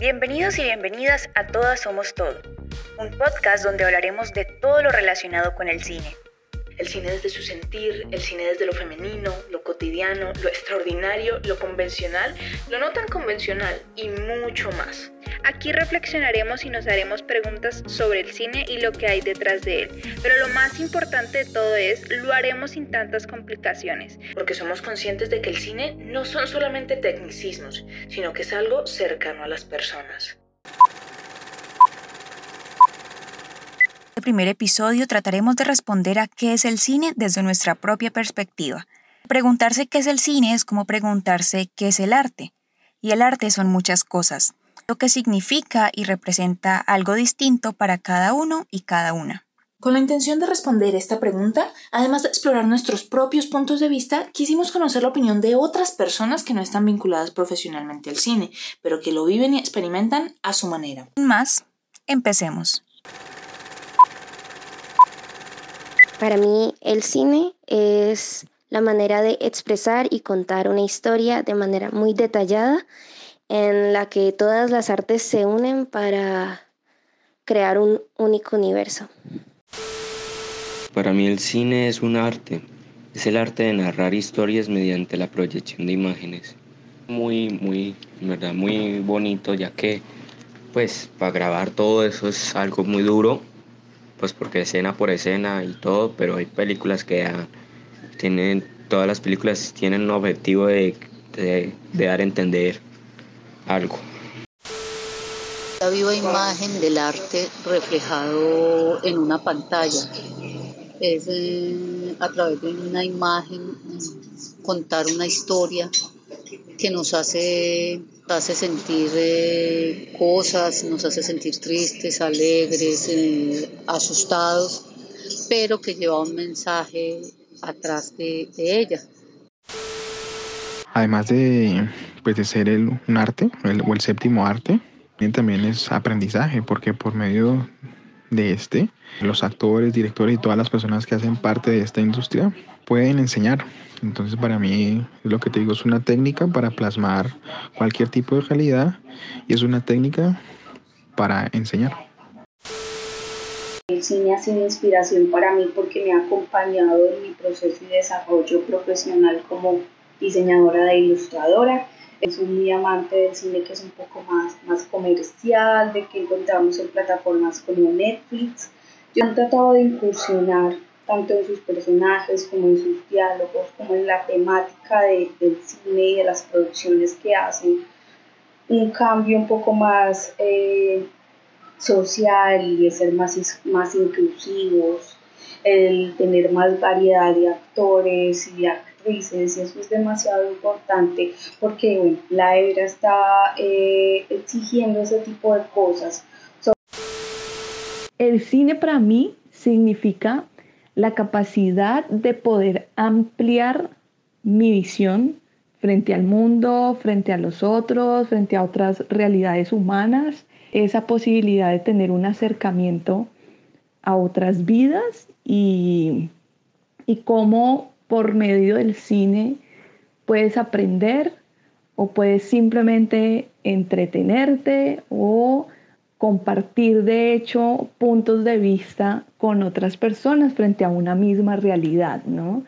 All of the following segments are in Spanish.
Bienvenidos y bienvenidas a Todas Somos Todo, un podcast donde hablaremos de todo lo relacionado con el cine. El cine desde su sentir, el cine desde lo femenino, lo cotidiano, lo extraordinario, lo convencional, lo no tan convencional y mucho más. Aquí reflexionaremos y nos haremos preguntas sobre el cine y lo que hay detrás de él. Pero lo más importante de todo es, lo haremos sin tantas complicaciones. Porque somos conscientes de que el cine no son solamente tecnicismos, sino que es algo cercano a las personas. Primer episodio trataremos de responder a qué es el cine desde nuestra propia perspectiva. Preguntarse qué es el cine es como preguntarse qué es el arte. Y el arte son muchas cosas, lo que significa y representa algo distinto para cada uno y cada una. Con la intención de responder esta pregunta, además de explorar nuestros propios puntos de vista, quisimos conocer la opinión de otras personas que no están vinculadas profesionalmente al cine, pero que lo viven y experimentan a su manera. Sin más, empecemos. Para mí el cine es la manera de expresar y contar una historia de manera muy detallada en la que todas las artes se unen para crear un único universo. Para mí el cine es un arte, es el arte de narrar historias mediante la proyección de imágenes. Muy, muy, verdad, muy bonito, ya que pues para grabar todo eso es algo muy duro pues porque escena por escena y todo, pero hay películas que tienen, todas las películas tienen un objetivo de, de, dar a entender algo. La viva imagen del arte reflejado en una pantalla. Es eh, a través de una imagen contar una historia que nos hace hace sentir eh, cosas, nos hace sentir tristes, alegres, eh, asustados, pero que lleva un mensaje atrás de, ella. Además de, pues, de ser el, un arte, o el séptimo arte, también es aprendizaje, porque por medio de este, los actores, directores y todas las personas que hacen parte de esta industria pueden enseñar. Entonces para mí lo que te digo es una técnica para plasmar cualquier tipo de realidad y es una técnica para enseñar. El cine ha sido inspiración para mí porque me ha acompañado en mi proceso y desarrollo profesional como diseñadora de ilustradora. Es muy amante del cine que es un poco más, más comercial, de que encontramos en plataformas como Netflix. Yo he tratado de incursionar tanto en sus personajes como en sus diálogos, como en la temática de, del cine y de las producciones que hacen, un cambio un poco más eh, social y de ser más, más inclusivos, el tener más variedad de actores y de actrices, y eso es demasiado importante porque la era está eh, exigiendo ese tipo de cosas. El cine para mí significa la capacidad de poder ampliar mi visión frente al mundo, frente a los otros, frente a otras realidades humanas, esa posibilidad de tener un acercamiento a otras vidas y, y cómo por medio del cine puedes aprender o puedes simplemente entretenerte o compartir de hecho puntos de vista con otras personas frente a una misma realidad, ¿no?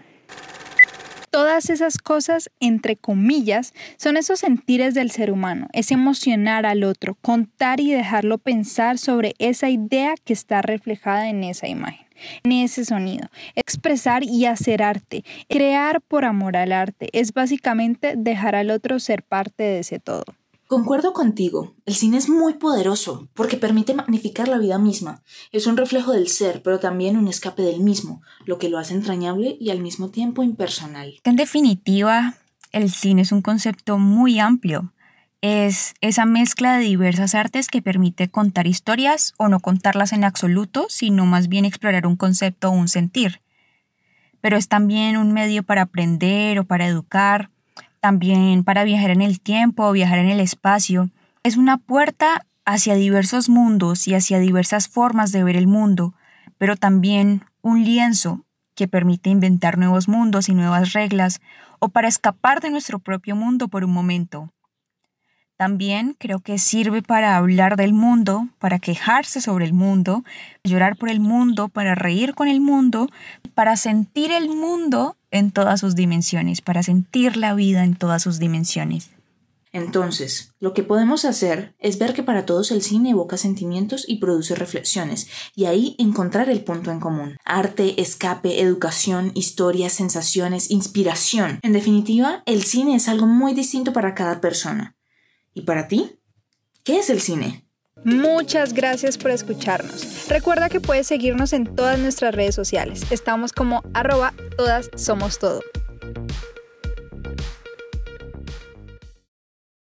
Todas esas cosas, entre comillas, son esos sentires del ser humano, es emocionar al otro, contar y dejarlo pensar sobre esa idea que está reflejada en esa imagen, en ese sonido. Expresar y hacer arte, crear por amor al arte, es básicamente dejar al otro ser parte de ese todo. Concuerdo contigo, el cine es muy poderoso porque permite magnificar la vida misma. Es un reflejo del ser, pero también un escape del mismo, lo que lo hace entrañable y al mismo tiempo impersonal. En definitiva, el cine es un concepto muy amplio. Es esa mezcla de diversas artes que permite contar historias o no contarlas en absoluto, sino más bien explorar un concepto o un sentir. Pero es también un medio para aprender o para educar, también para viajar en el tiempo o viajar en el espacio. Es una puerta hacia diversos mundos y hacia diversas formas de ver el mundo, pero también un lienzo que permite inventar nuevos mundos y nuevas reglas o para escapar de nuestro propio mundo por un momento. También creo que sirve para hablar del mundo, para quejarse sobre el mundo, llorar por el mundo, para reír con el mundo, para sentir el mundo en todas sus dimensiones, para sentir la vida en todas sus dimensiones. Entonces, lo que podemos hacer es ver que para todos el cine evoca sentimientos y produce reflexiones, y ahí encontrar el punto en común. Arte, escape, educación, historias, sensaciones, inspiración. En definitiva, el cine es algo muy distinto para cada persona. ¿Y para ti? ¿Qué es el cine? Muchas gracias por escucharnos. Recuerda que puedes seguirnos en todas nuestras redes sociales. Estamos como arroba todas somos todo.